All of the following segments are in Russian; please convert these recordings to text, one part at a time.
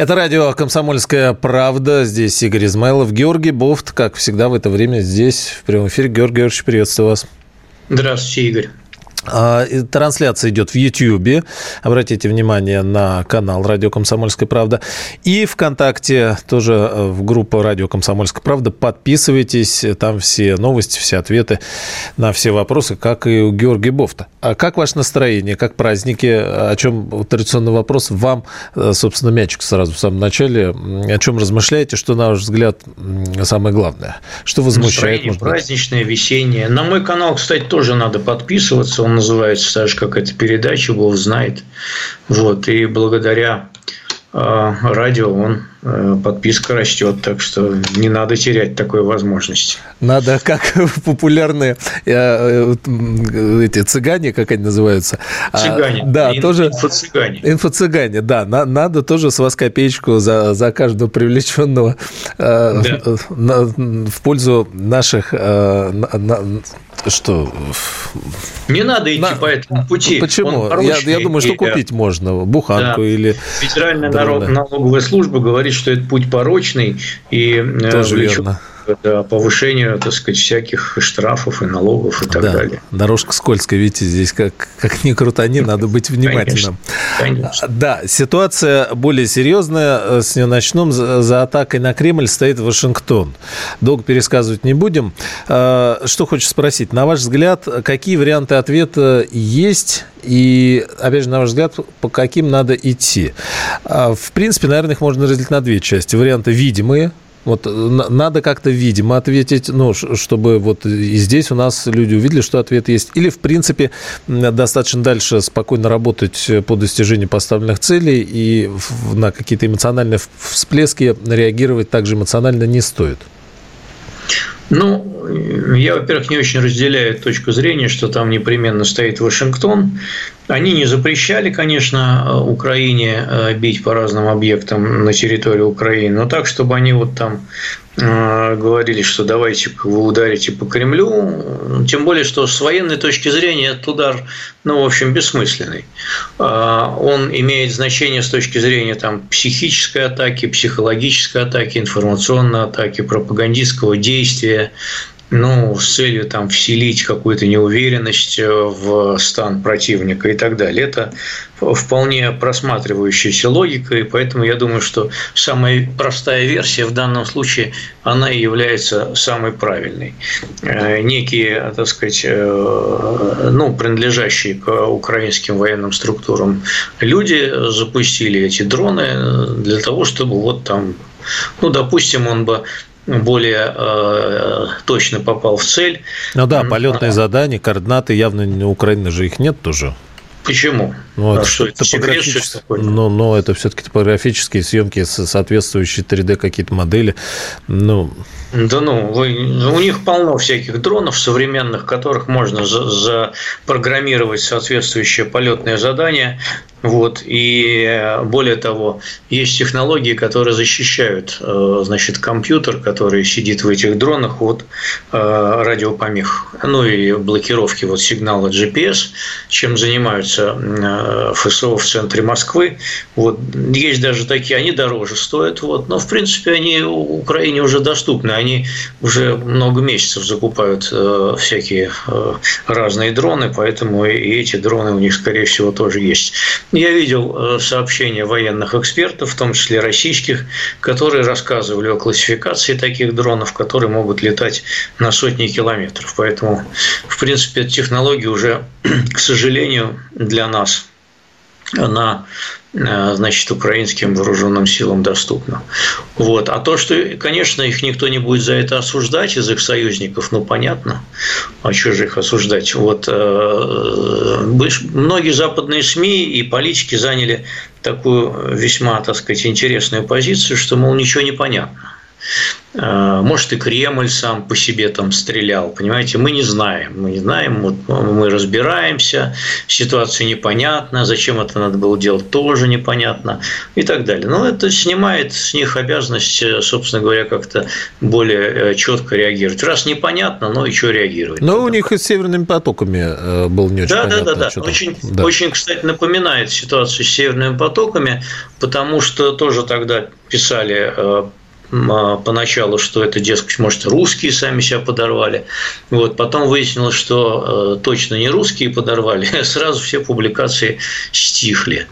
Это радио «Комсомольская правда». Здесь Игорь Измайлов, Георгий Бофт. Как всегда в это время здесь, в прямом эфире. Георгий Георгиевич, приветствую вас. Здравствуйте, Игорь. А, трансляция идет в YouTube. Обратите внимание на канал «Радио Комсомольская правда». И ВКонтакте тоже э, в группу «Радио Комсомольская правда». Подписывайтесь. Там все новости, все ответы на все вопросы, как и у Георгия Бофта. А как ваше настроение? Как праздники? О чем традиционный вопрос? Вам, э, собственно, мячик сразу в самом начале. О чем размышляете? Что, на ваш взгляд, самое главное? Что возмущает? Настроение праздничное, весеннее. На мой канал, кстати, тоже надо подписываться он называется так же, как эта передача, Бог знает. Вот, и благодаря э, радио он Э, подписка растет, так что не надо терять такой возможности. Надо, как популярные э, э, эти цыгане, как они называются? А, цыгане. Да, Ин, тоже. Инфо-цыгане. Инфо-цыгане, да. Надо тоже с вас копеечку за, за каждого привлеченного да. на, в пользу наших на, что? Не надо идти на... по этому пути. Почему? Я, я думаю, что купить можно. Буханку да. или... Федеральная налоговая служба говорит, что это путь порочный и э, Тоже влечет верно повышению, так сказать, всяких штрафов и налогов и так да, далее. Дорожка скользкая, видите, здесь как, как ни крутани, надо быть внимательным. Конечно, конечно. Да, ситуация более серьезная. С нее начнем. За атакой на Кремль стоит Вашингтон. Долго пересказывать не будем. А, что хочу спросить. На ваш взгляд, какие варианты ответа есть и, опять же, на ваш взгляд, по каким надо идти? А, в принципе, наверное, их можно разделить на две части. Варианты видимые – вот э, надо как-то, видимо, ответить, ну, чтобы вот и здесь у нас люди увидели, что ответ есть. Или, в принципе, достаточно дальше спокойно работать по достижению поставленных целей и на какие-то эмоциональные всплески реагировать также эмоционально не стоит. Ну, я, во-первых, не очень разделяю точку зрения, что там непременно стоит Вашингтон. Они не запрещали, конечно, Украине э, бить по разным объектам на территории Украины, но так, чтобы они вот там говорили, что давайте вы ударите по Кремлю, тем более, что с военной точки зрения этот удар, ну, в общем, бессмысленный. А, он имеет значение с точки зрения там, психической атаки, психологической атаки, информационной атаки, пропагандистского действия, ну, с целью там вселить какую-то неуверенность э, в стан противника и так далее. Это вполне просматривающаяся логика, и поэтому я думаю, что самая простая версия в данном случае, она и является самой правильной. Э, некие, так сказать, э, ну, принадлежащие к украинским военным структурам люди запустили эти дроны для того, чтобы вот там ну, допустим, он бы более э, точно попал в цель. Ну да, полетные задания, координаты явно у Украины же их нет тоже. Почему? Ну, это, а что, это топографические, но, но это все-таки топографические съемки, соответствующие 3D какие-то модели. Ну, да ну, вы, у них полно всяких дронов современных, которых можно запрограммировать соответствующее полетное задание. Вот. И более того, есть технологии, которые защищают э, значит, компьютер, который сидит в этих дронах от э, радиопомех, ну и блокировки вот сигнала GPS, чем занимаются э, ФСО в центре Москвы. Вот. Есть даже такие, они дороже стоят, вот. но в принципе они Украине уже доступны они уже много месяцев закупают э, всякие э, разные дроны, поэтому и эти дроны у них, скорее всего, тоже есть. Я видел э, сообщения военных экспертов, в том числе российских, которые рассказывали о классификации таких дронов, которые могут летать на сотни километров. Поэтому, в принципе, эта технология уже, к сожалению, для нас она Э, значит, украинским вооруженным силам доступно. Вот. А то, что, конечно, их никто не будет за это осуждать из их союзников, ну, понятно. А что же их осуждать? Вот, э, многие западные СМИ и политики заняли такую весьма, так сказать, интересную позицию, что, мол, ничего не понятно. Э, может, и Кремль сам по себе там стрелял, понимаете, мы не знаем, мы не знаем, вот мы разбираемся, ситуация непонятна, зачем это надо было делать, тоже непонятно и так далее. Но это снимает с них обязанность, э, собственно говоря, как-то более э, четко реагировать. Раз непонятно, но еще реагировать. Но у них и с северными потоками был не очень да, понятно. Да, да, да. Очень, да. очень, кстати, напоминает ситуацию с северными потоками, потому что тоже тогда писали а, поначалу, что это, дескать, может, русские сами себя подорвали. Вот. Потом выяснилось, что э, точно не русские подорвали, сразу все публикации стихли.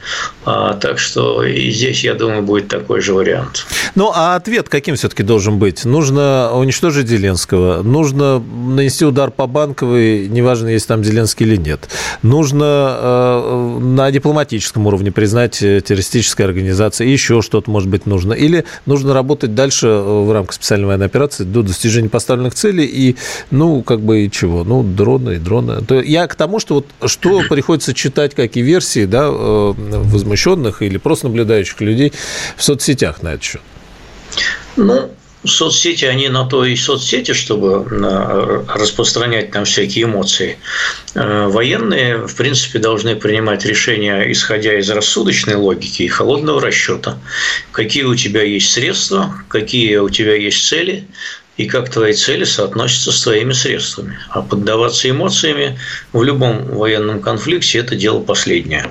А, так что и здесь, я думаю, будет такой же вариант. Ну, а ответ каким все-таки должен быть? Нужно уничтожить Зеленского, нужно нанести удар по Банковой, неважно, есть там Зеленский или нет. Нужно э, на дипломатическом уровне признать э, террористической организацией, еще что-то, может быть, нужно. Или нужно работать дальше дальше э, в рамках специальной военной операции до достижения поставленных целей и, ну, как бы и чего? Ну, дроны и дроны. То я к тому, что вот что приходится читать, какие версии, да, э, возмущенных или просто наблюдающих людей в соцсетях на этот счет. Ну, соцсети, они на то и соцсети, чтобы э, распространять там всякие эмоции. Э, военные, в принципе, должны принимать решения, исходя из рассудочной логики и холодного расчета. Какие у тебя есть средства, какие у тебя есть цели, и как твои цели соотносятся с твоими средствами. А поддаваться эмоциями в любом военном конфликте – это дело последнее.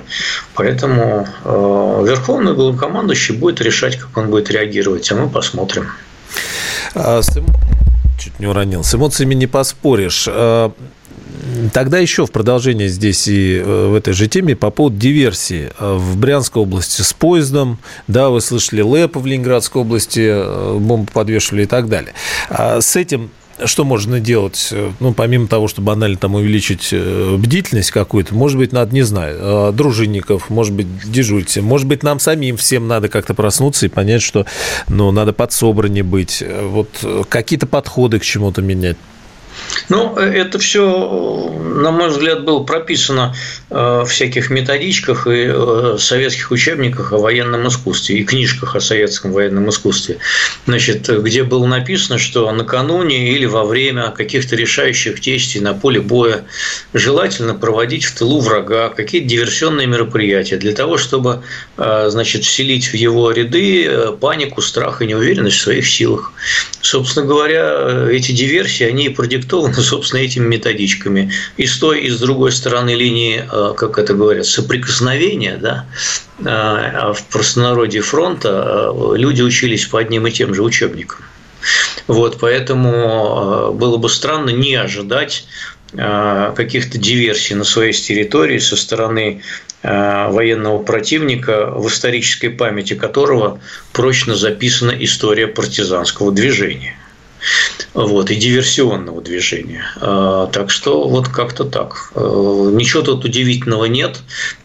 Поэтому э, верховный главнокомандующий будет решать, как он будет реагировать, а мы посмотрим. А, с... Чуть не уронил. С эмоциями не поспоришь. А, тогда еще в продолжение здесь и э, в этой же теме по поводу диверсии. А, в Брянской области с поездом, да, вы слышали, ЛЭП в Ленинградской области э, бомбы подвешивали и так далее. С этим что можно делать? Ну, помимо того, что банально там увеличить э, бдительность какую-то, может быть, надо, не знаю, э, дружинников, может быть, дежурить. Может быть, нам самим всем надо как-то проснуться и понять, что, ну, надо подсобраннее быть. Вот какие-то подходы к чему-то менять. Ну, это все, на мой взгляд, было прописано э, в всяких методичках и э, советских учебниках о военном искусстве и книжках о советском военном искусстве. Значит, где было написано, что накануне или во время каких-то решающих действий на поле боя желательно проводить в тылу врага какие-то диверсионные мероприятия для того, чтобы, э, значит, вселить в его ряды панику, страх и неуверенность в своих силах. Собственно говоря, эти диверсии, они продиктованы продиктовано, собственно, этими методичками. И с той, и с другой стороны линии, э, как это говорят, соприкосновения, да, э, а в простонародье фронта э, люди учились по одним и тем же учебникам. Вот, поэтому было бы странно не ожидать каких-то диверсий на своей территории со стороны военного противника, в исторической памяти которого прочно записана история партизанского движения вот, и диверсионного движения. А, так что вот как-то так. А, ничего тут удивительного нет.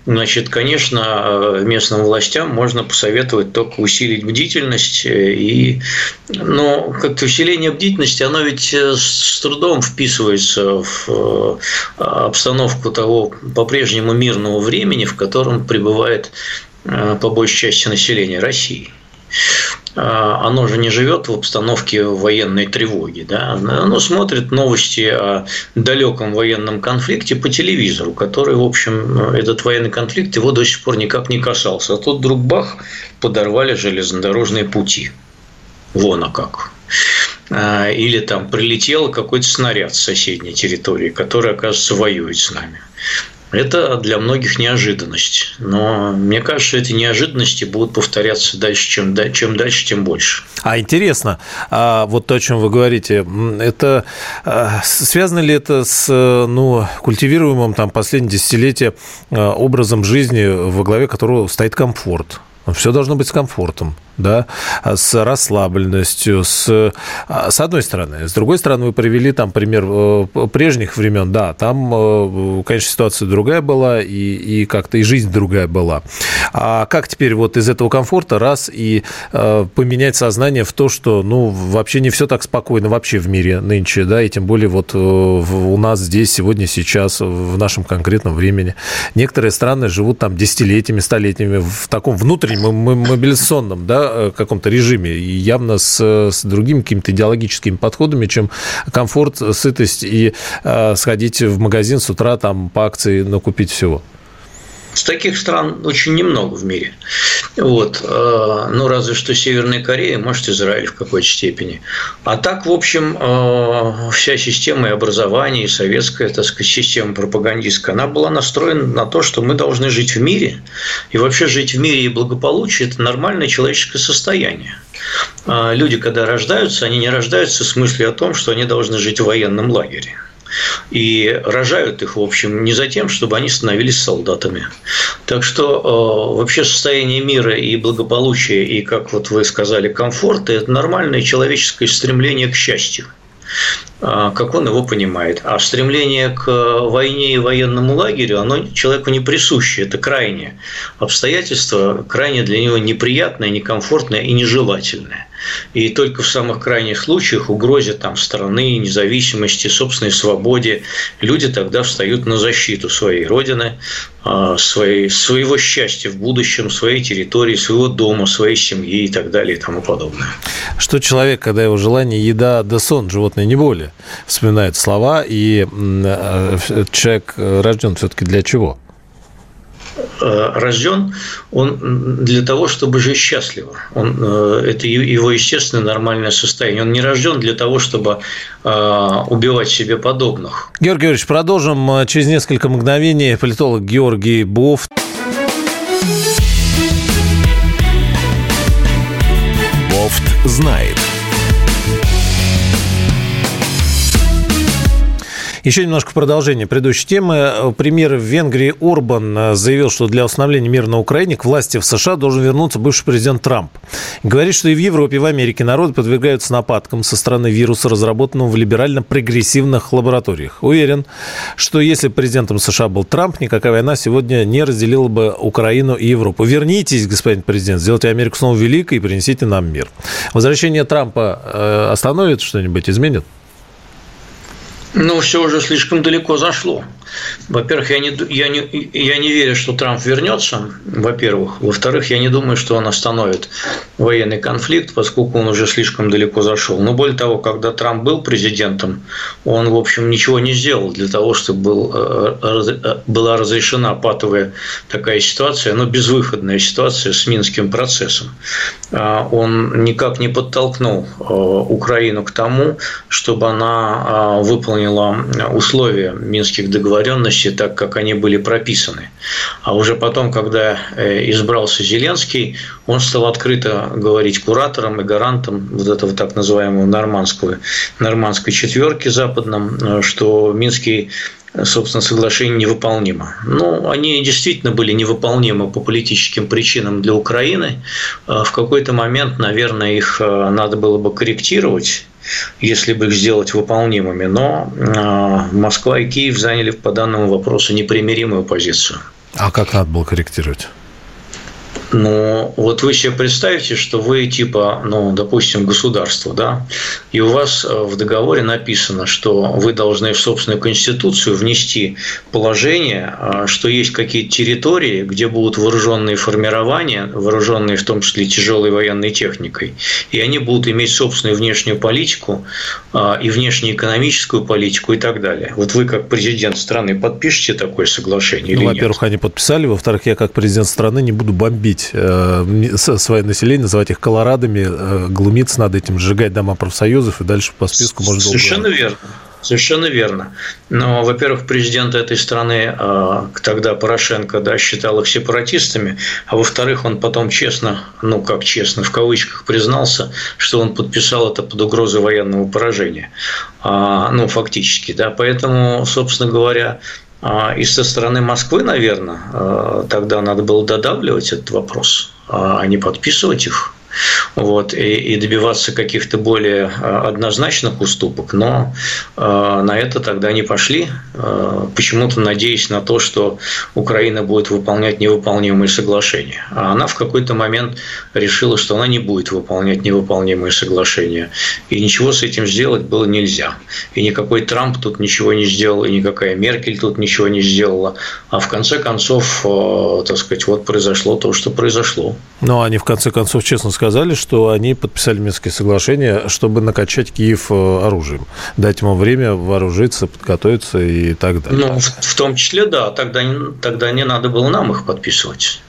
Значит, конечно, местным властям можно посоветовать только усилить бдительность. И, но как-то усиление бдительности, оно ведь э, с трудом вписывается в э, обстановку того по-прежнему мирного времени, в котором пребывает э, по большей части населения России. А, оно же не живет в обстановке военной тревоги. Да? Оно смотрит новости о далеком военном конфликте по телевизору, который, в общем, этот военный конфликт его до сих пор никак не касался. А тут вдруг бах, подорвали железнодорожные пути. Вон а как. Или там прилетел какой-то снаряд с соседней территории, который, оказывается, воюет с нами. Это для многих неожиданность. Но мне кажется, эти неожиданности будут повторяться дальше, чем, чем дальше, тем больше. А интересно, а вот то, о чем вы говорите, это а, связано ли это с ну, культивируемым там последние десятилетия а, образом жизни, во главе которого стоит комфорт? Все должно быть с комфортом да, с расслабленностью, с, а, с одной стороны. С другой стороны, вы привели там пример э, прежних времен, да, там, э, конечно, ситуация другая была, и, и как-то и жизнь другая была. А как теперь вот из этого комфорта раз и э, поменять сознание в то, что, ну, вообще не все так спокойно вообще в мире нынче, да, и тем более вот у нас здесь, сегодня, сейчас, в нашем конкретном времени. Некоторые страны живут там десятилетиями, столетиями в таком внутреннем мобилизационном, да, Э, каком-то режиме, и явно с, с другими какими-то идеологическими подходами, чем комфорт, сытость и э, сходить в магазин с утра там по акции накупить всего. С таких стран очень немного в мире. Вот. Э, ну, разве что Северная Корея, может, Израиль в какой-то степени. А так, в общем, э, вся система и образования, и советская, так сказать, система пропагандистская, она была настроена на то, что мы должны жить в мире. И вообще жить в мире и благополучие – это нормальное человеческое состояние. А люди, когда рождаются, они не рождаются с мыслью о том, что они должны жить в военном лагере. И рожают их, в общем, не за тем, чтобы они становились солдатами. Так что э, вообще состояние мира и благополучия, и, как вот вы сказали, комфорта – это нормальное человеческое стремление к счастью как он его понимает. А стремление к войне и военному лагерю, оно человеку не присуще. Это крайнее обстоятельство, крайне для него неприятное, некомфортное и нежелательное. И только в самых крайних случаях, угрозе там, страны, независимости, собственной свободе, люди тогда встают на защиту своей родины, а, своей, своего счастья в будущем, своей территории, своего дома, своей семьи и так далее и тому подобное. Что человек, когда его желание еда да сон, животное не более, вспоминает слова, и э, человек рожден все-таки для чего? Э, рожден он для того, чтобы жить счастливо. Он, э, это его естественное нормальное состояние. Он не рожден для того, чтобы убивать себе подобных. Георгий Георгиевич, продолжим через несколько мгновений. Политолог Георгий Буф. Бофт знает. Еще немножко продолжение предыдущей темы. Премьер в Венгрии Орбан э, заявил, что для установления мира на Украине к власти в США должен вернуться бывший президент Трамп. Говорит, что и в Европе, и в Америке народы подвергаются нападкам со стороны вируса, разработанного в либерально-прогрессивных лабораториях. Уверен, что если президентом США был Трамп, никакая война сегодня не разделила бы Украину и Европу. Вернитесь, господин президент, сделайте Америку снова великой и принесите нам мир. Возвращение Трампа э, остановит что-нибудь, изменит? Ну, все уже слишком далеко зашло. Во-первых, я не, я, не, я не верю, что Трамп вернется, во-первых. Во-вторых, я не думаю, что он остановит военный конфликт, поскольку он уже слишком далеко зашел. Но более того, когда Трамп был президентом, он, в общем, ничего не сделал для того, чтобы был, э, э, была разрешена патовая такая ситуация, но безвыходная ситуация с Минским процессом. А, он никак не подтолкнул э, Украину к тому, чтобы она выполнила условия Минских договоров договоренности так, как они были прописаны. А уже потом, когда э, избрался Зеленский, он стал открыто говорить кураторам и гарантам вот этого так называемого нормандского, нормандской четверки западном, э, что Минский собственно, соглашение невыполнимо. Ну, они действительно были невыполнимы по политическим причинам для Украины. Э, в какой-то момент, наверное, их надо было бы корректировать, если бы их сделать выполнимыми. Но а, Москва и Киев заняли по данному вопросу непримиримую позицию. А как надо было корректировать? Ну, вот вы себе представьте, что вы типа, ну, допустим, государство, да, и у вас э, в договоре написано, что вы должны в собственную конституцию внести положение, э, что есть какие-то территории, где будут вооруженные формирования, вооруженные в том числе тяжелой военной техникой, и они будут иметь собственную внешнюю политику э, и внешнеэкономическую политику и так далее. Вот вы как президент страны подпишете такое соглашение ну, или во-первых, нет? они подписали, во-вторых, я как президент страны не буду бомбить гнобить э, свое население, называть их колорадами, э, глумиться над этим, сжигать дома профсоюзов и дальше по списку можно Совершенно долго... верно. Совершенно верно. Но, во-первых, президент этой страны э, тогда Порошенко да, считал их сепаратистами, а во-вторых, он потом честно, ну как честно, в кавычках признался, что он подписал это под угрозой военного поражения. А, ну, фактически, да. Поэтому, собственно говоря, И со стороны Москвы, наверное, тогда надо было додавливать этот вопрос, а не подписывать их вот, и, и добиваться каких-то более а, однозначных уступок, но э, на это тогда не пошли, э, почему-то надеясь на то, что Украина будет выполнять невыполнимые соглашения. А она в какой-то момент решила, что она не будет выполнять невыполнимые соглашения. И ничего с этим сделать было нельзя. И никакой Трамп тут ничего не сделал, и никакая Меркель тут ничего не сделала. А в конце концов, э, так сказать, вот произошло то, что произошло. Ну, они в конце концов честно сказали, сказали, что они подписали Минские соглашения, чтобы накачать Киев э, оружием, дать ему время вооружиться, подготовиться и так далее. Ну, в, том числе, да, тогда, тогда не надо было нам их подписывать.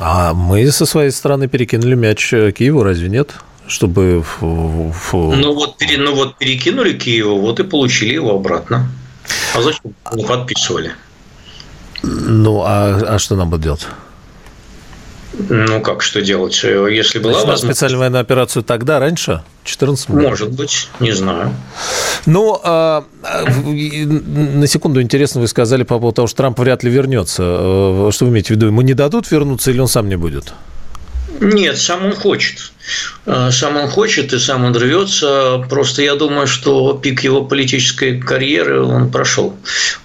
А мы со своей стороны перекинули мяч Киеву, разве нет? чтобы... Ну вот, ну вот перекинули Киеву, вот и получили его обратно. А зачем не подписывали? Ну, а, а что нам будет делать? Ну, как что делать? Если была возможность... специальную военную операцию тогда, раньше? 14 Может быть, не знаю. Ну, а, на секунду интересно, вы сказали по поводу того, что Трамп вряд ли вернется. Э, что вы имеете в виду? Ему не дадут вернуться или он сам не будет? Нет, сам он хочет. Э, сам он хочет и сам он рвется. Просто я думаю, что пик его политической карьеры он прошел.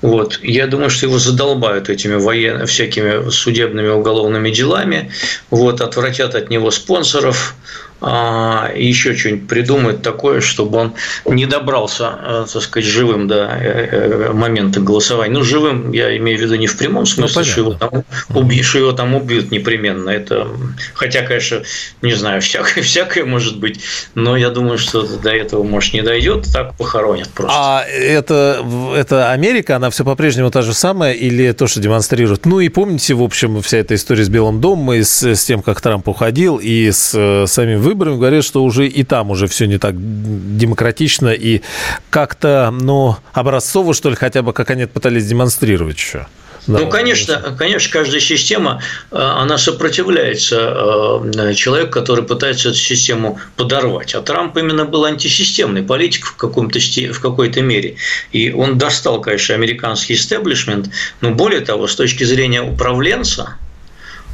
Вот. Я думаю, что его задолбают этими воен... всякими судебными уголовными делами. Вот. Отвратят от него спонсоров а, еще что-нибудь придумает такое, чтобы он не добрался, э, так сказать, живым до э, э, момента голосования. Ну, живым я имею в виду не в прямом смысле, ну, что, его там убьют, что его там убьют непременно. Это, хотя, конечно, не знаю, всякое, всякое может быть, но я думаю, что до этого, может, не дойдет, так похоронят просто. А это, это Америка, она все по-прежнему та же самая или то, что демонстрирует? Ну и помните, в общем, вся эта история с Белым домом и с, с тем, как Трамп уходил, и с самим выборами, выборами говорят, что уже и там уже все не так демократично и как-то, ну, образцово, что ли, хотя бы, как они пытались демонстрировать еще. Да, ну, конечно, конечно, каждая система, э, она сопротивляется э, человеку, который пытается эту систему подорвать. А Трамп именно был антисистемный политик в, каком-то, в какой-то мере. И он достал, конечно, американский истеблишмент, но более того, с точки зрения управленца,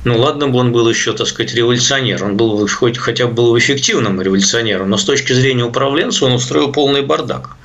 ну, ладно бы он был еще, так сказать, революционер, он был хоть хотя бы был эффективным революционером, но с точки зрения управленца он устроил полный бардак.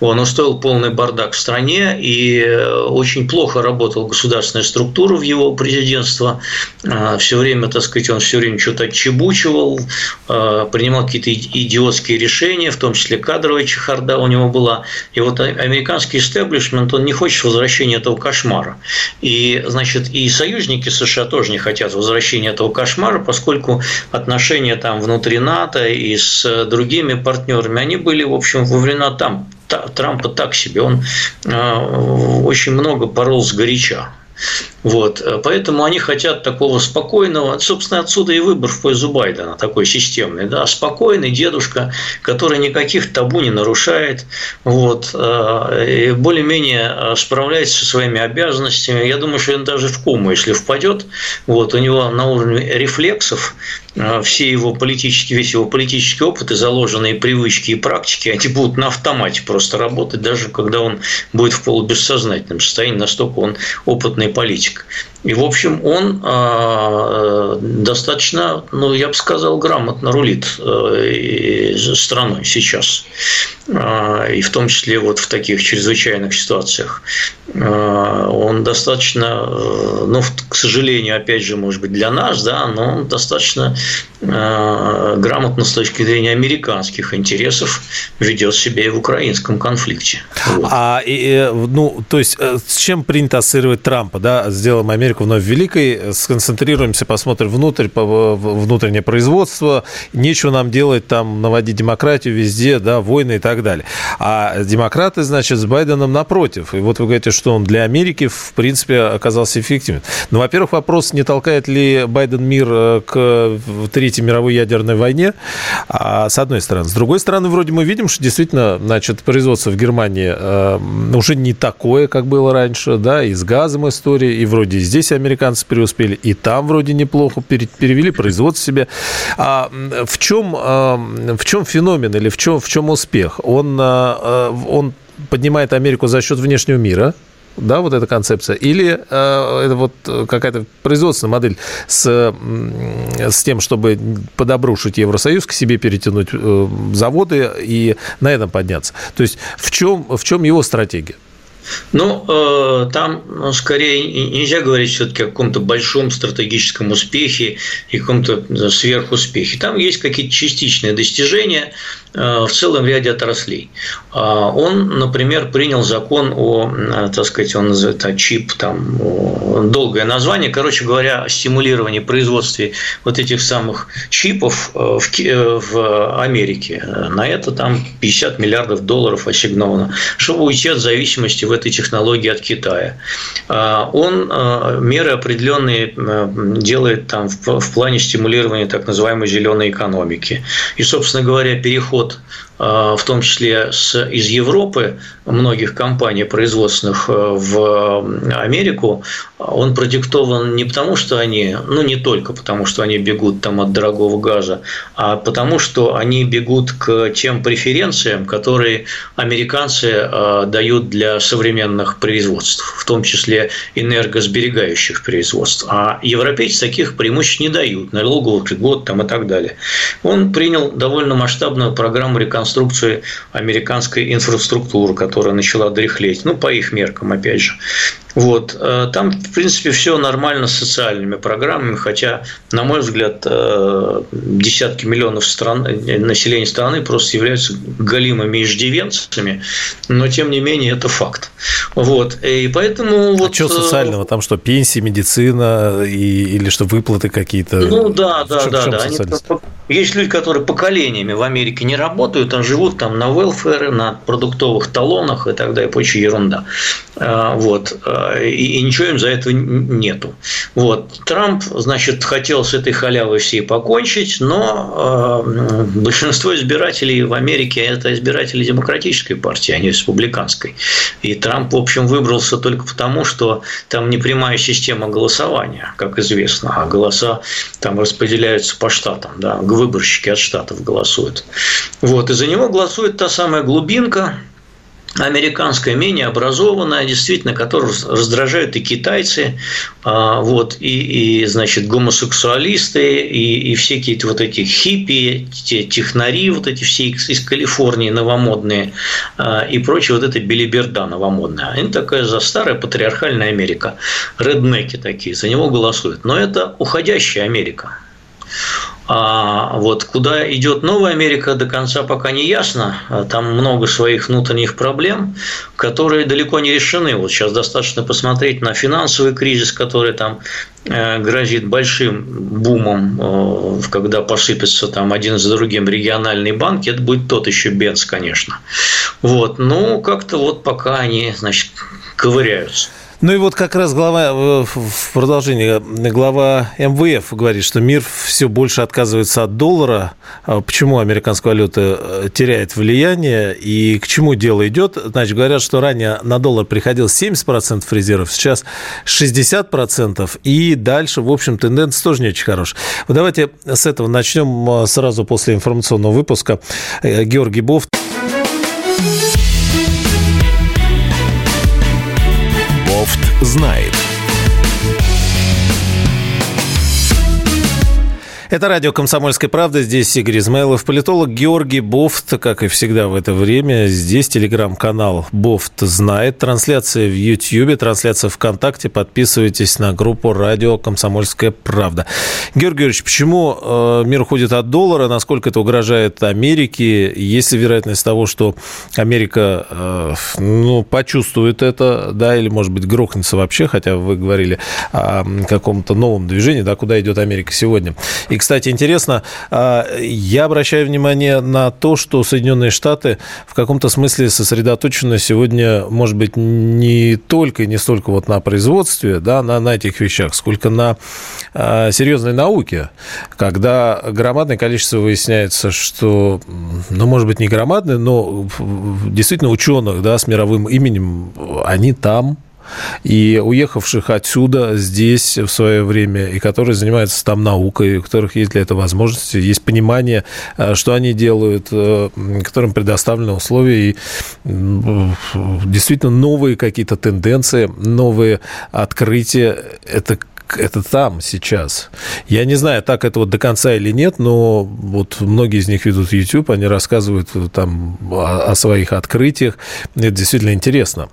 Он устроил полный бардак в стране, и э, очень плохо работала государственная структура в его президентство. А, все время, так сказать, он все время что-то отчебучивал, а, принимал какие-то идиотские решения, в том числе кадровая чехарда у него была. И вот американский истеблишмент, он не хочет возвращения этого кошмара. И, значит, и союзники США тоже не хотят возвращения этого кошмара, поскольку отношения там внутри НАТО и с другими партнерами, они были, в общем, во времена там Трампа так себе. Он э, очень много порол с горяча. Вот. Поэтому они хотят такого спокойного, собственно, отсюда и выбор в пользу Байдена, такой системный, да, спокойный дедушка, который никаких табу не нарушает, вот, э, и более-менее э, справляется со своими обязанностями. Я думаю, что он даже в кому, если впадет, вот, у него на уровне рефлексов э, все его политические, весь его политический опыт и заложенные привычки и практики, они будут на автомате просто работать, даже когда он будет в полубессознательном состоянии, настолько он опытный политик. И, в общем, он а, достаточно, ну, я бы сказал, грамотно рулит э, страной сейчас. А, и в том числе вот в таких чрезвычайных ситуациях. А, он достаточно, э, ну, к сожалению, опять же, может быть, для нас, да, но он достаточно грамотно с точки зрения американских интересов ведет себя и в украинском конфликте. Вот. А, и, ну, то есть, э, с чем принято ассоциировать Трампа, да, сделаем Америку вновь великой, сконцентрируемся, посмотрим внутрь, внутреннее производство, нечего нам делать там, наводить демократию везде, да, войны и так далее. А демократы, значит, с Байденом напротив. И вот вы говорите, что он для Америки, в принципе, оказался эффективным. Ну, во-первых, вопрос, не толкает ли Байден мир э, к Третьей мировой ядерной войне, а, с одной стороны. С другой стороны, вроде мы видим, что действительно, значит, производство в Германии э, уже не такое, как было раньше, да, и с газом история, и вроде здесь американцы преуспели, и там вроде неплохо перевели производство себе. А в чем, а, в чем феномен или в чем, в чем успех? Он, а, он поднимает Америку за счет внешнего мира, да, вот эта концепция, или это вот какая-то производственная модель с, с тем, чтобы подобрушить Евросоюз, к себе перетянуть э, заводы и на этом подняться. То есть в чем, в чем его стратегия? Ну, э, там ну, скорее нельзя говорить все-таки о каком-то большом стратегическом успехе и каком-то сверхуспехе. Там есть какие-то частичные достижения в целом ряде отраслей. А он, например, принял закон о, э, так сказать, он называет а, чип, там долгое название, короче говоря, о стимулировании производства вот этих самых чипов в, в Америке. На это там 50 миллиардов долларов ассигновано, чтобы уйти от зависимости в этой технологии от Китая. А, он меры определенные делает там в плане стимулирования так называемой зеленой экономики. И, собственно говоря, переход в том числе из Европы, многих компаний производственных в Америку, он продиктован не потому, что они, ну не только потому, что они бегут там от дорогого газа, а потому, что они бегут к тем преференциям, которые американцы дают для современных производств, в том числе энергосберегающих производств. А европейцы таких преимуществ не дают, налоговых льгот там и так далее. Он принял довольно масштабную программу реконструкции американской инфраструктуры, которая начала дряхлеть, ну, по их меркам, опять же. Вот. Э, там, в принципе, все нормально с социальными программами, хотя, на мой взгляд, э, десятки миллионов стран, э, населения страны просто являются галимыми иждивенцами, но, тем не менее, это факт. Вот. И поэтому... А вот, что социального? Там что, пенсии, медицина и, или что, выплаты какие-то? Ну, да, да, да. да. Они, есть люди, которые поколениями в Америке не работают, а живут там на велфере, на продуктовых талонах и так далее, и прочая ерунда. Вот и, и ничего им за это нету. Вот. Трамп, значит, хотел с этой халявой всей покончить, но э, большинство избирателей в Америке – это избиратели демократической партии, а не республиканской. И Трамп, в общем, выбрался только потому, что там не прямая система голосования, как известно, а голоса там распределяются по штатам, да, выборщики от штатов голосуют. Вот, и за него голосует та самая глубинка, американская, менее образованная, действительно, которую раздражают и китайцы, а, вот, и, и значит, гомосексуалисты, и, и всякие вот эти хиппи, те технари, вот эти все из Калифорнии новомодные, а, и прочее, вот это белиберда новомодная. Они такая за старая патриархальная Америка. Реднеки такие, за него голосуют. Но это уходящая Америка. А вот куда идет новая Америка, до конца пока не ясно. Там много своих внутренних проблем, которые далеко не решены. Вот сейчас достаточно посмотреть на финансовый кризис, который там э, грозит большим бумом, э, когда посыпется там один за другим региональный банк, это будет тот еще Бенц, конечно. Вот. Ну, как-то вот пока они, значит, ковыряются. Ну и вот как раз глава, э, в продолжении, глава МВФ говорит, что мир все больше отказывается от доллара. А почему американская валюта э, теряет влияние и к чему дело идет? Значит, говорят, что ранее на доллар приходилось 70% резервов, сейчас 60%, и дальше, в общем, тенденция тоже не очень хорошая. Вот давайте с этого начнем э, сразу после информационного выпуска. Георгий Бофт. Знает. Это радио «Комсомольская правда». Здесь Игорь Измайлов, политолог Георгий Бофт, как и всегда в это время. Здесь телеграм-канал «Бофт знает». Трансляция в Ютьюбе, трансляция ВКонтакте. Подписывайтесь на группу радио «Комсомольская правда». Георгий Георгиевич, почему э, мир уходит от доллара? Насколько это угрожает Америке? Есть ли вероятность того, что Америка э, ну, почувствует это, да, или, может быть, грохнется вообще, хотя вы говорили о каком-то новом движении, да, куда идет Америка сегодня. И, кстати, интересно, а, я обращаю внимание на то, что Соединенные Штаты в каком-то смысле сосредоточены сегодня, может быть, не только и не столько вот на производстве, да, на, на этих вещах, сколько на а, серьезной науке, когда громадное количество выясняется, что, ну, может быть, не громадное, но действительно ученых, да, с мировым именем, они там, и уехавших отсюда, здесь в свое время, и которые занимаются там наукой, у которых есть для этого возможности, есть понимание, э, что они делают, э, которым предоставлены условия, и действительно новые какие-то тенденции, новые открытия. Это это там сейчас. Я не знаю, так это вот до конца или нет, но вот многие из них ведут YouTube, они рассказывают там о, о своих открытиях. Это действительно интересно.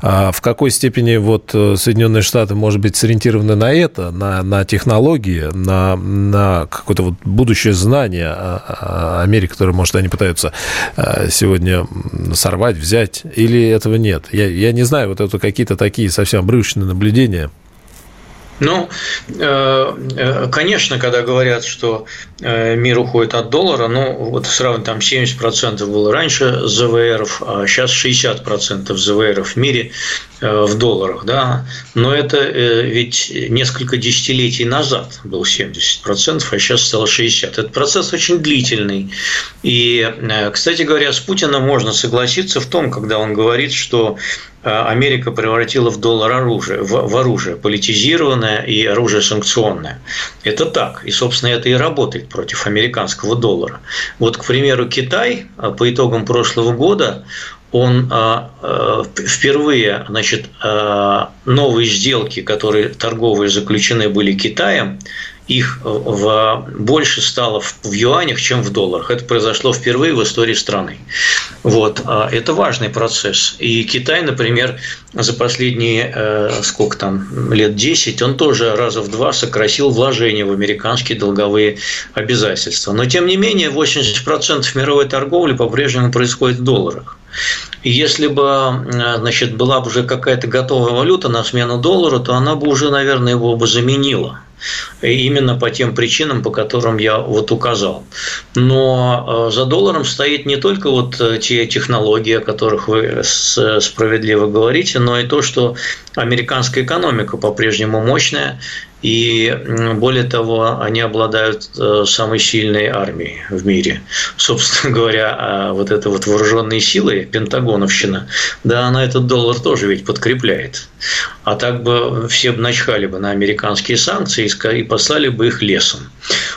А в какой степени вот э, Соединенные Штаты, может быть, сориентированы на это, на, на технологии, на, на какое-то вот будущее знание Америке, которое, может, они пытаются э, сегодня сорвать, взять, или этого нет? Я, я не знаю, вот это какие-то такие совсем обрывочные наблюдения – ну, э, э, конечно, когда говорят, что э, мир уходит от доллара, ну, вот сравнить там 70% было раньше ЗВРов, а сейчас 60% ЗВРов в мире в долларах, да, но это ведь несколько десятилетий назад был 70%, а сейчас стало 60%. Этот процесс очень длительный. И, кстати говоря, с Путиным можно согласиться в том, когда он говорит, что Э, Америка превратила в доллар оружие, в, в оружие политизированное и оружие санкционное. Это так. И, собственно, это и работает против американского доллара. Вот, к примеру, Китай э, по итогам прошлого года он э, впервые, значит, новые сделки, которые торговые заключены были Китаем, их э, в, больше стало в, в юанях, чем в долларах. Это произошло впервые в истории страны. Вот. А это важный процесс. И Китай, например, за последние, э, сколько там, лет 10, он тоже раза в два сократил вложения в американские долговые обязательства. Но, тем не менее, 80% мировой торговли по-прежнему происходит в долларах. Если бы э, значит, была бы уже какая-то готовая валюта на смену доллара, то она бы уже, наверное, его бы заменила именно по тем причинам, по которым я вот указал. Но э, за долларом стоит не только вот э, те технологии, о которых вы справедливо говорите, но и то, что американская экономика по-прежнему мощная, и более того, они обладают э, самой сильной армией в мире. Собственно говоря, а вот это вот вооруженные силы, пентагоновщина, да, она этот доллар тоже ведь подкрепляет. А так бы все бы начхали бы на американские санкции и послали бы их лесом.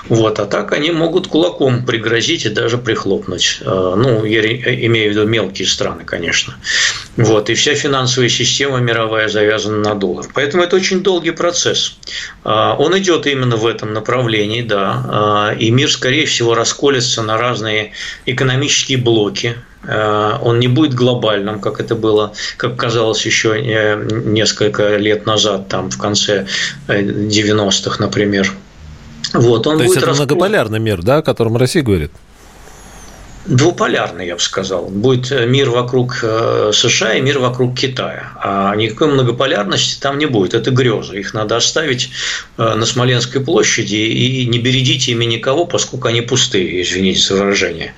Вот. А так они могут кулаком пригрозить и даже прихлопнуть. Э, ну, я имею в виду мелкие страны, конечно. Вот. И вся финансовая система мировая завязана на доллар. Поэтому это очень долгий процесс. Э, он идет именно в этом направлении, да. Э, и мир, скорее всего, расколется на разные экономические блоки, он не будет глобальным, как это было, как казалось еще несколько лет назад, там в конце 90-х, например. Вот, он То будет есть это раскол... многополярный мир, да, о котором Россия говорит? Двуполярный, я бы сказал. Будет э, мир вокруг э, США и мир вокруг Китая. А никакой многополярности там не будет. Это грезы. Их надо оставить э, на Смоленской площади и не бередите ими никого, поскольку они пустые, извините за выражение.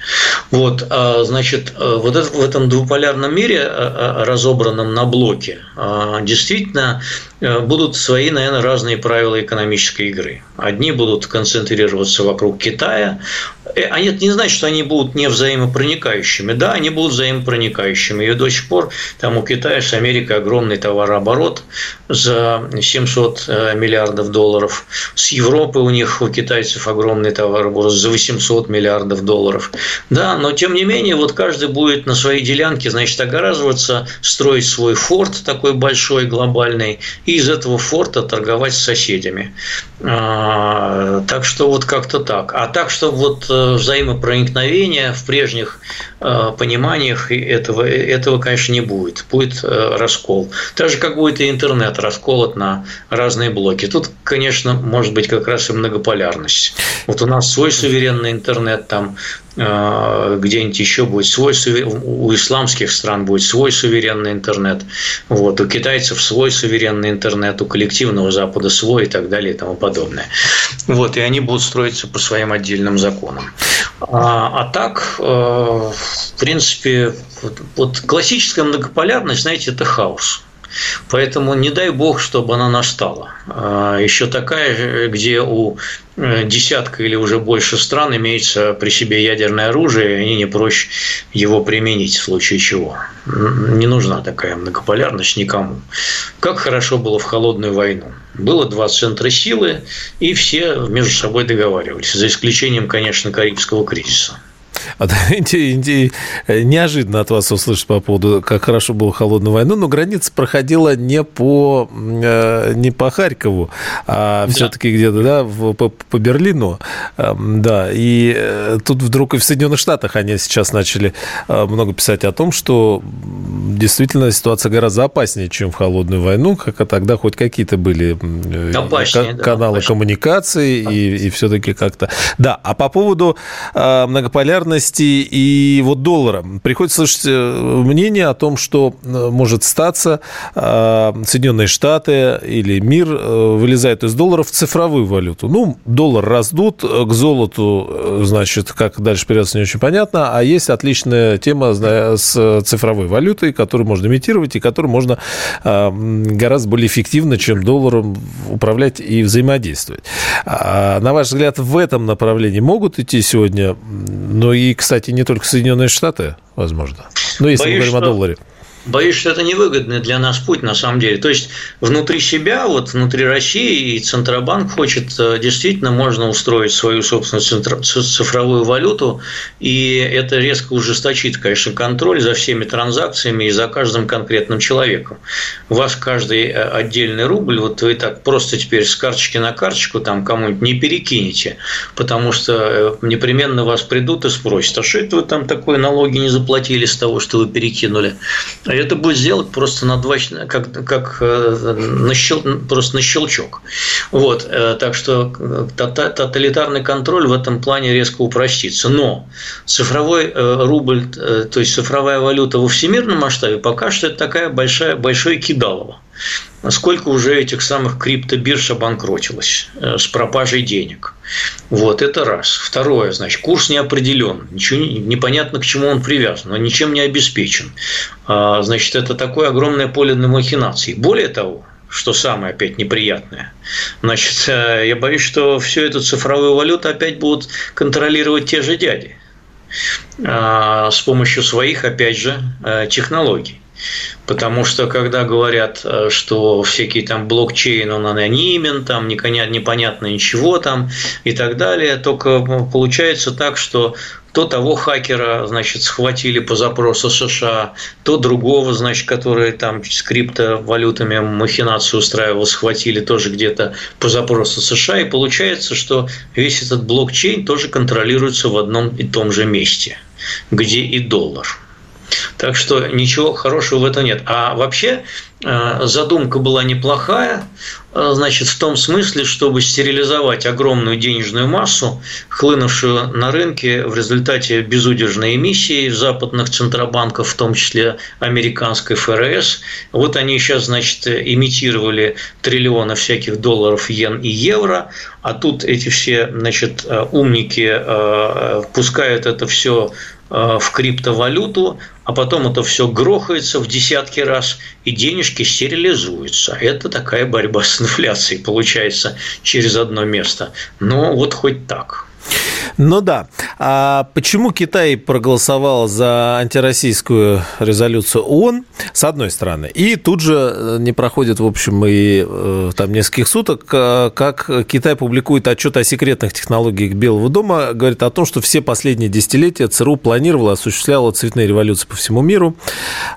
Вот, значит, вот это, в этом двуполярном мире, разобранном на блоки, действительно будут свои, наверное, разные правила экономической игры. Одни будут концентрироваться вокруг Китая, а это не значит, что они будут не взаимопроникающими. Да, они будут взаимопроникающими. И до сих пор там у Китая с Америкой огромный товарооборот за 700 э, миллиардов долларов. С Европы у них, у китайцев огромный товарооборот за 800 миллиардов долларов. Да, но тем не менее, вот каждый будет на своей делянке, значит, огораживаться, строить свой форт такой большой, глобальный, и из этого форта торговать с соседями. А, так что вот как-то так. А так, что вот э, взаимопроникновения в прежних э, пониманиях этого, этого, конечно, не будет. Будет э, раскол. Так же, как будет и интернет расколот на разные блоки. Тут, конечно, может быть как раз и многополярность. Вот у нас свой суверенный интернет, там Э, где-нибудь еще будет свой, у исламских стран будет свой суверенный интернет, вот, у китайцев свой суверенный интернет, у коллективного Запада свой и так далее и тому подобное. Вот, и они будут строиться по своим отдельным законам. А, а так, э, в принципе, вот, вот классическая многополярность, знаете, это хаос Поэтому не дай бог, чтобы она настала. А, Еще такая, где у э, десятка или уже больше стран имеется при себе ядерное оружие, и они не проще его применить в случае чего. Не нужна такая многополярность никому. Как хорошо было в холодную войну. Было два центра силы, и все между собой договаривались, за исключением, конечно, Карибского кризиса. А, неожиданно от вас услышать по поводу, как хорошо было холодную войну, но граница проходила не по, э, не по Харькову, а да. все-таки где-то да, по, по Берлину. Эм, да, и э, тут вдруг и в Соединенных Штатах они сейчас начали э, много писать о том, что действительно ситуация гораздо опаснее, чем в холодную войну, как тогда хоть какие-то были опаснее, каналы да, коммуникации, и, и все-таки как-то... Да, а по поводу многополярности ценности и вот доллара. Приходится слышать э, мнение о том, что э, может статься э, Соединенные Штаты или мир вылезает из доллара в цифровую валюту. Ну, доллар раздут, к золоту, значит, как дальше переводится, не очень понятно, а есть отличная тема с цифровой валютой, которую можно имитировать и которую можно гораздо более эффективно, чем долларом управлять и взаимодействовать. А, на ваш взгляд, в этом направлении могут идти сегодня, но и кстати, не только Соединенные Штаты, возможно. Но если Боюсь, мы говорим что... о долларе. Боюсь, что это невыгодный для нас путь на самом деле. То есть внутри себя, вот внутри России и Центробанк хочет э, действительно можно устроить свою собственную цифровую валюту, и это резко ужесточит, конечно, контроль за всеми транзакциями и за каждым конкретным человеком. У вас каждый э, отдельный рубль, вот вы так просто теперь с карточки на карточку там кому-нибудь не перекинете, потому что э, непременно вас придут и спросят, а что это вы там такое налоги не заплатили с того, что вы перекинули? Это будет сделать просто на два, как, как э, на щел, просто на щелчок. Вот, э, так что э, тоталитарный контроль в этом плане резко упростится. Но цифровой рубль, то есть цифровая валюта во всемирном масштабе, пока что это такая большая, большое кидалово. Сколько уже этих самых криптобирж обанкротилось с пропажей денег. Вот, это раз. Второе, значит, курс не определен. Ничего непонятно, к чему он привязан, он ничем не обеспечен. А, значит, это такое огромное поле для махинаций. Более того, что самое опять неприятное. Значит, э, я боюсь, что всю эту цифровую валюту опять будут контролировать те же дяди а, с помощью своих, опять же, э, технологий. Потому что когда говорят, э, что всякий там блокчейн, он анонимен, там непонятно ничего там и так далее, только получается так, что то того хакера, значит, схватили по запросу США, то другого, значит, который там с криптовалютами махинацию устраивал, схватили тоже где-то по запросу США. И получается, что весь этот блокчейн тоже контролируется в одном и том же месте, где и доллар. Так что ничего хорошего в этом нет. А вообще э, задумка была неплохая, э, значит, в том смысле, чтобы стерилизовать огромную денежную массу, хлынувшую на рынке в результате безудержной эмиссии западных центробанков, в том числе американской ФРС. Вот они сейчас, значит, имитировали триллионы всяких долларов, йен и евро, а тут эти все, значит, э, умники пускают это все в криптовалюту, а потом это все грохается в десятки раз, и денежки стерилизуются. Это такая борьба с инфляцией получается через одно место. Но вот хоть так. Ну да. А почему Китай проголосовал за антироссийскую резолюцию ООН, с одной стороны, и тут же э, не проходит, в общем, и э, там нескольких суток, э, как Китай публикует отчет о секретных технологиях Белого дома, говорит о том, что все последние десятилетия ЦРУ планировала, осуществляла цветные революции по всему миру,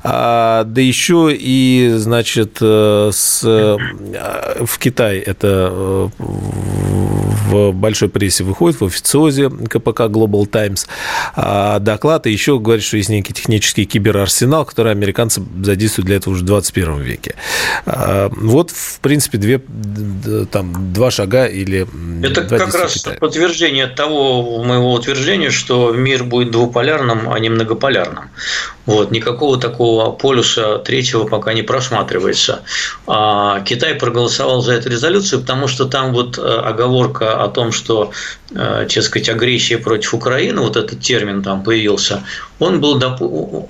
а, да еще и, значит, с, в Китае это в большой прессе выходит, в официозе КПК Global Times а, доклад, и еще говорит, что есть некий технический киберарсенал, который американцы задействуют для этого уже в 21 веке. А, вот, в принципе, две, там, два шага или Это два как раз Китая. подтверждение того моего утверждения, что мир будет двуполярным, а не многополярным. Вот, никакого такого полюса третьего пока не просматривается. А Китай проголосовал за эту резолюцию, потому что там вот э, оговорка о том, что, э, так сказать, агрессия против Украины, вот этот термин там появился, он был,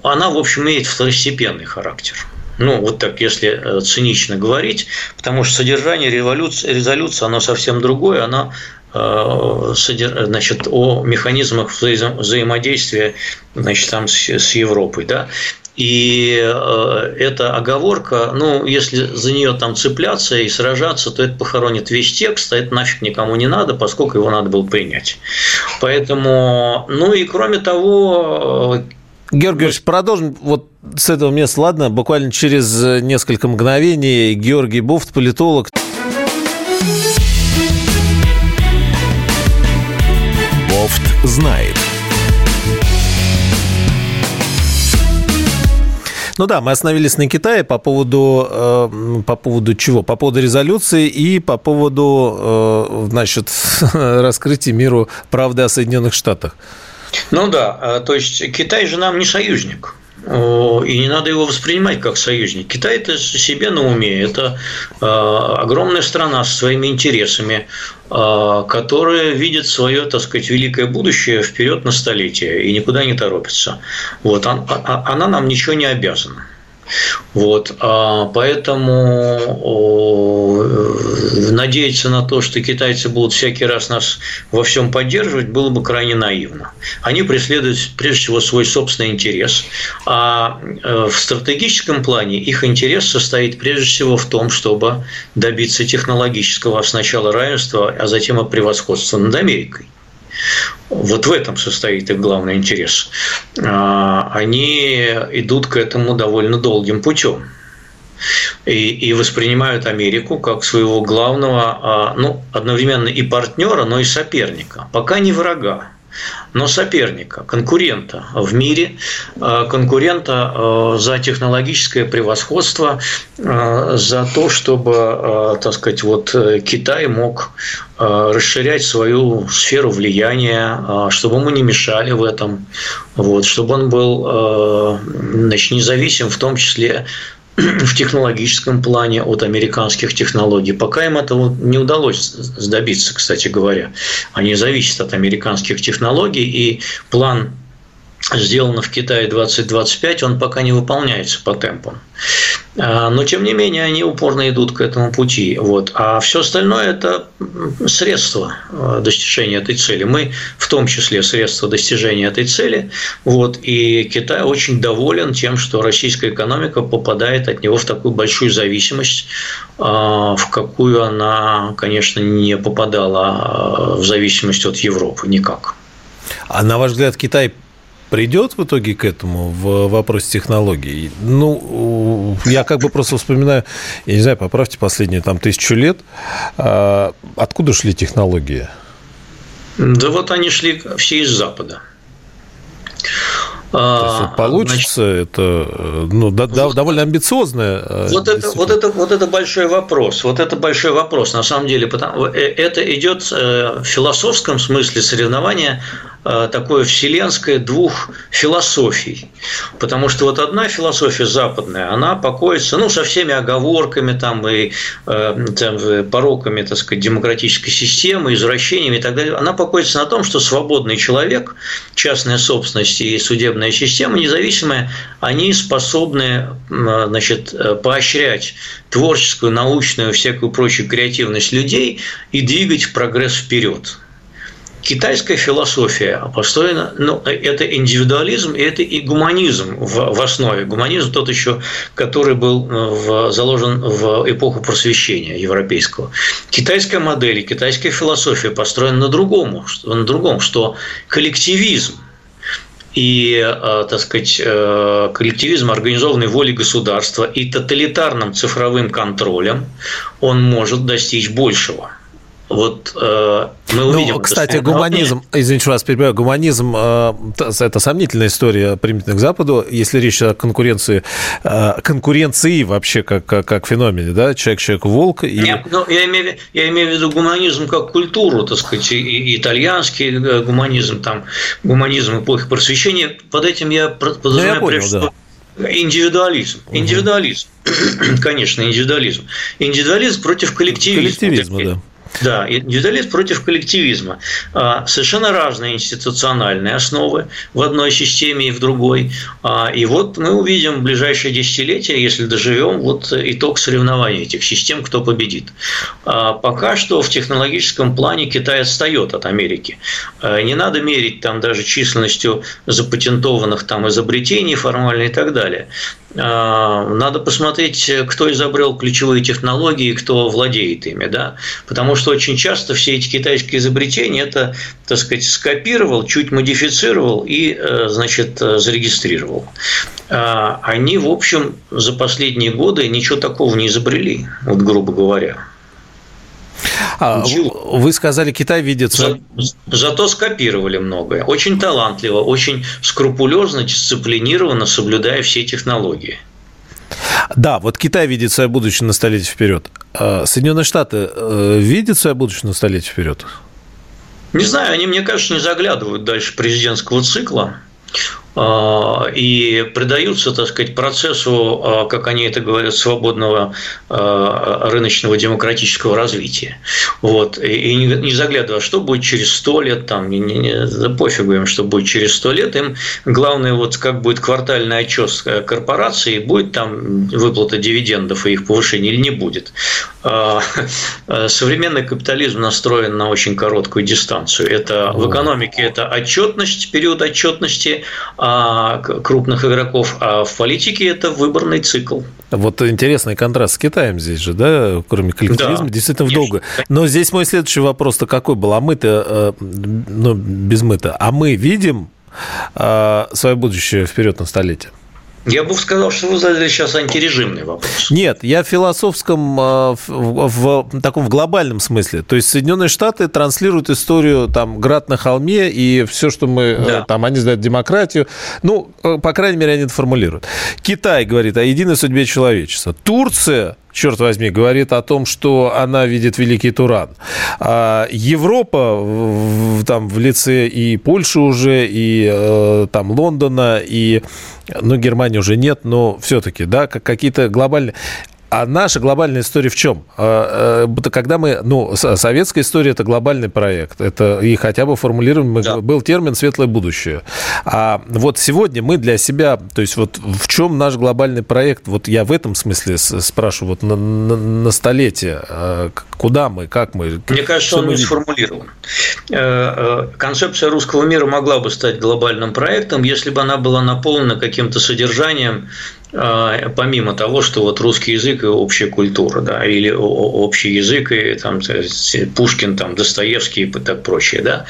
она, в общем, имеет второстепенный характер. Ну, вот так, если э, цинично говорить, потому что содержание революции, резолюции, оно совсем другое, оно э, значит, о механизмах взаимодействия значит, там с, Европой. Да? И э, эта оговорка, ну, если за нее там цепляться и сражаться, то это похоронит весь текст, а это нафиг никому не надо, поскольку его надо было принять. Поэтому, ну и кроме того, Георгий продолжим вот с этого места, ладно? Буквально через несколько мгновений Георгий Буфт, политолог. Знает. Ну да, мы остановились на Китае по поводу, э, по поводу чего? По поводу резолюции и по поводу, э, значит, раскрытия миру правды о Соединенных Штатах. Ну да, а, то есть Китай же нам не союзник. И не надо его воспринимать как союзник. Китай это себе на уме. Это а, огромная страна со своими интересами, а, которая видит свое, так сказать, великое будущее вперед на столетие и никуда не торопится. Вот. Она нам ничего не обязана. Вот, а поэтому надеяться на то, что китайцы будут всякий раз нас во всем поддерживать, было бы крайне наивно. Они преследуют прежде всего свой собственный интерес, а э, в стратегическом плане их интерес состоит прежде всего в том, чтобы добиться технологического сначала равенства, а затем и превосходства над Америкой. Вот в этом состоит их главный интерес. А, они идут к этому довольно долгим путем. И, и воспринимают Америку как своего главного, а, ну, одновременно и партнера, но и соперника. Пока не врага но соперника, конкурента в мире, э, конкурента э, за технологическое превосходство, э, за то, чтобы, так сказать, вот Китай мог расширять свою сферу влияния, чтобы ему не мешали в этом, вот, чтобы он был значит, независим в том числе в технологическом плане от американских технологий. Пока им этого не удалось добиться, кстати говоря. Они зависят от американских технологий, и план сделано в Китае 2025, он пока не выполняется по темпам. А, но, тем не менее, они упорно идут к этому пути. Вот. А все остальное – это средства а, достижения этой цели. Мы в том числе средства достижения этой цели. Вот. И Китай очень доволен тем, что российская экономика попадает от него в такую большую зависимость, а, в какую она, конечно, не попадала в зависимость от Европы никак. А на ваш взгляд, Китай придет в итоге к этому в вопросе технологий? Ну, я как бы просто вспоминаю, я не знаю, поправьте последние там тысячу лет, а, откуда шли технологии? Да вот они шли все из Запада. То есть, вот получится, Значит, это ну, да, вот, довольно амбициозное. Э, вот это, вот, это, вот это большой вопрос. Вот это большой вопрос. На самом деле, потому, э, это идет э, в философском смысле соревнования Э, такое вселенское двух философий. Потому что вот одна философия западная, она покоится, ну, со всеми оговорками там и э, там, пороками, так сказать, демократической системы, извращениями и так далее, она покоится на том, что свободный человек, частная собственность и судебная система независимая, они способны значит, э, поощрять творческую, научную, всякую прочую креативность людей и двигать прогресс вперед китайская философия построена, ну, это индивидуализм, и это и гуманизм в, в основе. Гуманизм тот еще, который был э, в, заложен в эпоху просвещения европейского. Китайская модель, китайская философия построена на другом, на другом что коллективизм и, э, так сказать, э, коллективизм организованной воли государства и тоталитарным цифровым контролем, он может достичь большего – вот э, мы увидим. Ну, кстати, гуманизм, извините, вас перебиваю, гуманизм э, это сомнительная история применительно к Западу, если речь о конкуренции, э, конкуренции вообще как, как, как феномене, да, человек, человек, волк. И... Нет, ну, я, имею, я имею в виду гуманизм как культуру, так сказать, и, и итальянский э, гуманизм, там, гуманизм эпохи просвещения. Под этим я подразумеваю, ну, я понял, прежде да. Индивидуализм. Индивидуализм. Конечно, индивидуализм. Индивидуализм против коллективизма. Коллективизма, да. Да, индивидуализм против коллективизма. А, совершенно разные институциональные основы в одной системе и в другой. А, и вот мы увидим в ближайшие десятилетия, если доживем, вот итог соревнований этих систем, кто победит. А, пока что в технологическом плане Китай отстает от Америки. Не надо мерить там даже численностью запатентованных там изобретений формально и так далее. Надо посмотреть, кто изобрел ключевые технологии, кто владеет ими, да, потому что очень часто все эти китайские изобретения это, так сказать, скопировал, чуть модифицировал и, э, значит, зарегистрировал. А, они, в общем, за последние годы ничего такого не изобрели, вот грубо говоря. А, вы сказали, Китай видится... За, зато скопировали многое. Очень талантливо, очень скрупулезно, дисциплинированно, соблюдая все технологии. Да, вот Китай видит свое будущее на столетие вперед. А Соединенные Штаты э, видят свое будущее на столетие вперед? Не знаю, они, мне кажется, не заглядывают дальше президентского цикла. А, и предаются, так сказать, процессу, а, как они это говорят, свободного а, рыночного демократического развития. Вот. И не заглядывая, что будет через сто лет, там, не, не, да пофигу им, что будет через сто лет, им главное, вот как будет квартальный отчет корпорации, будет там выплата дивидендов и их повышение или не будет. Современный капитализм настроен на очень короткую дистанцию. Это в экономике это отчетность, период отчетности, крупных игроков, а в политике это выборный цикл. Вот интересный контраст с Китаем здесь же, да, кроме коллективизма, да, действительно конечно. долго. Но здесь мой следующий вопрос-то какой был? А мы-то, э, ну, без мы-то, а мы видим э, свое будущее вперед на столетие? Я бы сказал, что вы задали сейчас антирежимный вопрос. Нет, я в философском, э, в, в, в таком в глобальном смысле. То есть Соединенные Штаты транслируют историю там град на холме и все, что мы э, да. там они знают демократию. Ну, э, по крайней мере, они это формулируют. Китай говорит о единой судьбе человечества. Турция черт возьми, говорит о том, что она видит Великий Туран. А Европа там в лице и Польши уже, и э, там Лондона, и ну, Германии уже нет, но все-таки, да, какие-то глобальные... А наша глобальная история в чем? А, э, когда мы, ну, советская история это глобальный проект, это и хотя бы формулируем, да. был термин светлое будущее. А вот сегодня мы для себя, то есть вот в чем наш глобальный проект? Вот я в этом смысле спрашиваю, вот на, на, на столетие, а, куда мы, как мы? Мне кажется, он не сформулирован. Э, э, концепция русского мира могла бы стать глобальным проектом, если бы она была наполнена каким-то содержанием а, помимо того, что вот русский язык и общая культура, да, или общий язык и там Пушкин, там Достоевский и так прочее, да.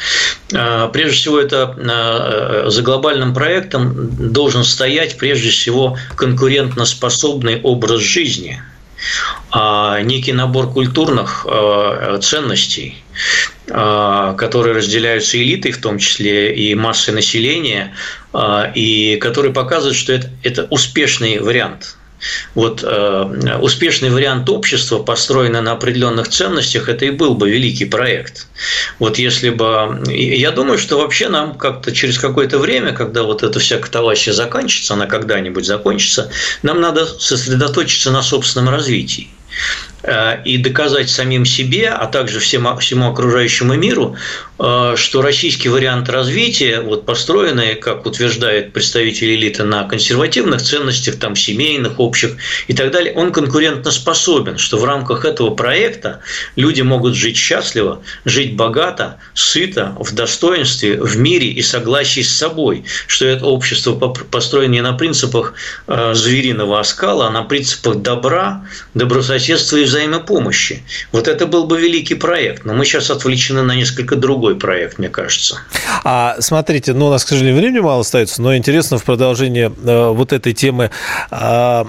А, прежде всего, это а, за глобальным проектом должен стоять прежде всего конкурентоспособный образ жизни, некий набор культурных ценностей, которые разделяются элитой, в том числе и массой населения, и которые показывают, что это, это успешный вариант вот э, успешный вариант общества, построенный на определенных ценностях, это и был бы великий проект. Вот если бы... Я думаю, что вообще нам как-то через какое-то время, когда вот эта вся катавасия заканчивается, она когда-нибудь закончится, нам надо сосредоточиться на собственном развитии. Э, и доказать самим себе, а также всему, всему окружающему миру, э, что российский вариант развития, вот построенный, как утверждают представители элиты, на консервативных ценностях, там, семейных, общих и так далее, он конкурентно способен, что в рамках этого проекта люди могут жить счастливо, жить богато, сыто, в достоинстве, в мире и согласии с собой, что это общество построено не на принципах э, звериного оскала, а на принципах добра, добрососедства и взаимопомощи. Вот это был бы великий проект, но мы сейчас отвлечены на несколько другой проект, мне кажется. А смотрите, ну, у нас, к сожалению, времени мало остается, но интересно в продолжение э, вот этой темы. Э,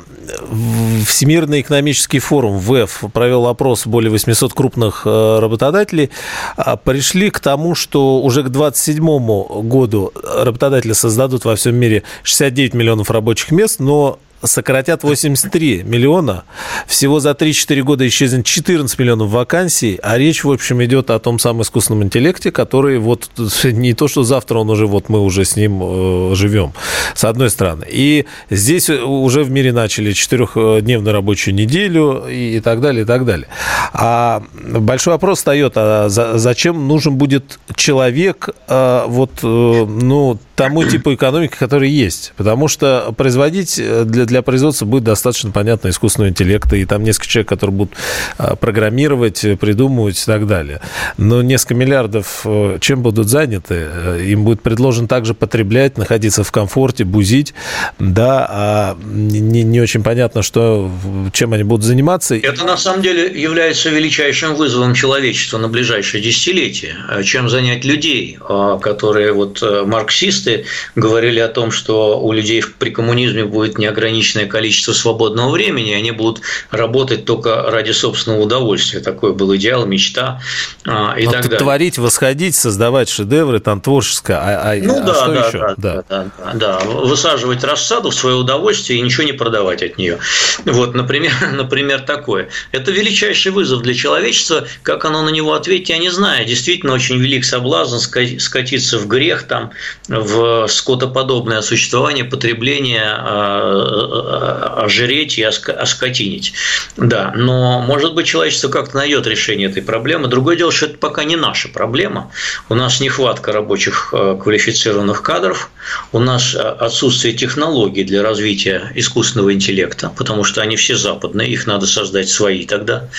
Всемирный экономический форум ВЭФ провел опрос более 800 крупных э, работодателей. Э, пришли к тому, что уже к 2027 году работодатели создадут во всем мире 69 миллионов рабочих мест, но сократят 83 миллиона. Всего за 3-4 года исчезнет 14 миллионов вакансий, а речь, в общем, идет о том самом искусственном интеллекте, который вот не то, что завтра он уже, вот мы уже с ним э, живем, с одной стороны. И здесь уже в мире начали четырехдневную рабочую неделю и, и так далее, и так далее. А большой вопрос встает, а за, зачем нужен будет человек, а, вот, э, ну, тому типу экономики, который есть. Потому что производить э, для, для производства будет достаточно, понятно, искусственного интеллекта, и там несколько человек, которые будут э, программировать, придумывать и так далее. Но несколько миллиардов чем будут заняты? Им будет предложен также потреблять, находиться в комфорте, бузить, да, а не, не очень понятно, что, чем они будут заниматься. Это на самом деле является величайшим вызовом человечества на ближайшее десятилетие. Чем занять людей, которые вот марксисты, говорили о том, что у людей при коммунизме будет неограниченное количество свободного времени, они будут работать только ради собственного удовольствия. Такой был идеал, мечта а, и Но так далее. Творить, восходить, создавать шедевры, там творческое. А, а, ну а да, что да, еще? Да, да. Да, да, да. Высаживать рассаду в свое удовольствие и ничего не продавать от нее. Вот, например, например, такое. Это величайший вызов для человечества. Как оно на него ответить, я не знаю. Действительно, очень велик соблазн скатиться в грех, там, в скотоподобное существование, потребление, а, а, ожиреть и оскотинить. Да, но, может быть, человечество как-то найдет решение этой проблемы. Другое дело, что это пока не наша проблема. У нас нехватка рабочих а, квалифицированных кадров, у нас отсутствие технологий для развития искусственного интеллекта, потому что они все западные, их надо создать свои тогда,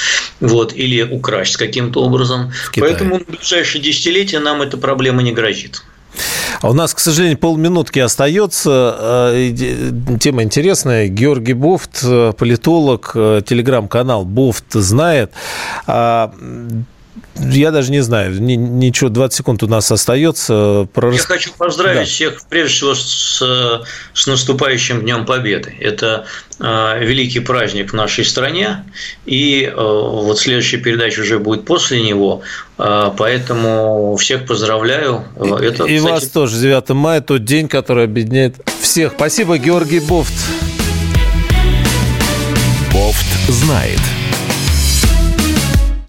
вот, или украсть каким-то образом. Поэтому в ближайшие десятилетия нам эта проблема не грозит. А у нас, к сожалению, полминутки остается. Э, тема интересная. Георгий Бофт, э, политолог, э, телеграм-канал Бофт знает. Я даже не знаю, ничего, 20 секунд у нас остается. Про... Я хочу поздравить да. всех, прежде всего, с, с наступающим Днем Победы. Это э, великий праздник в нашей стране, и э, вот следующая передача уже будет после него, э, поэтому всех поздравляю. Это, и кстати... вас тоже, 9 мая, тот день, который объединяет всех. Спасибо, Георгий Бофт. Бофт знает.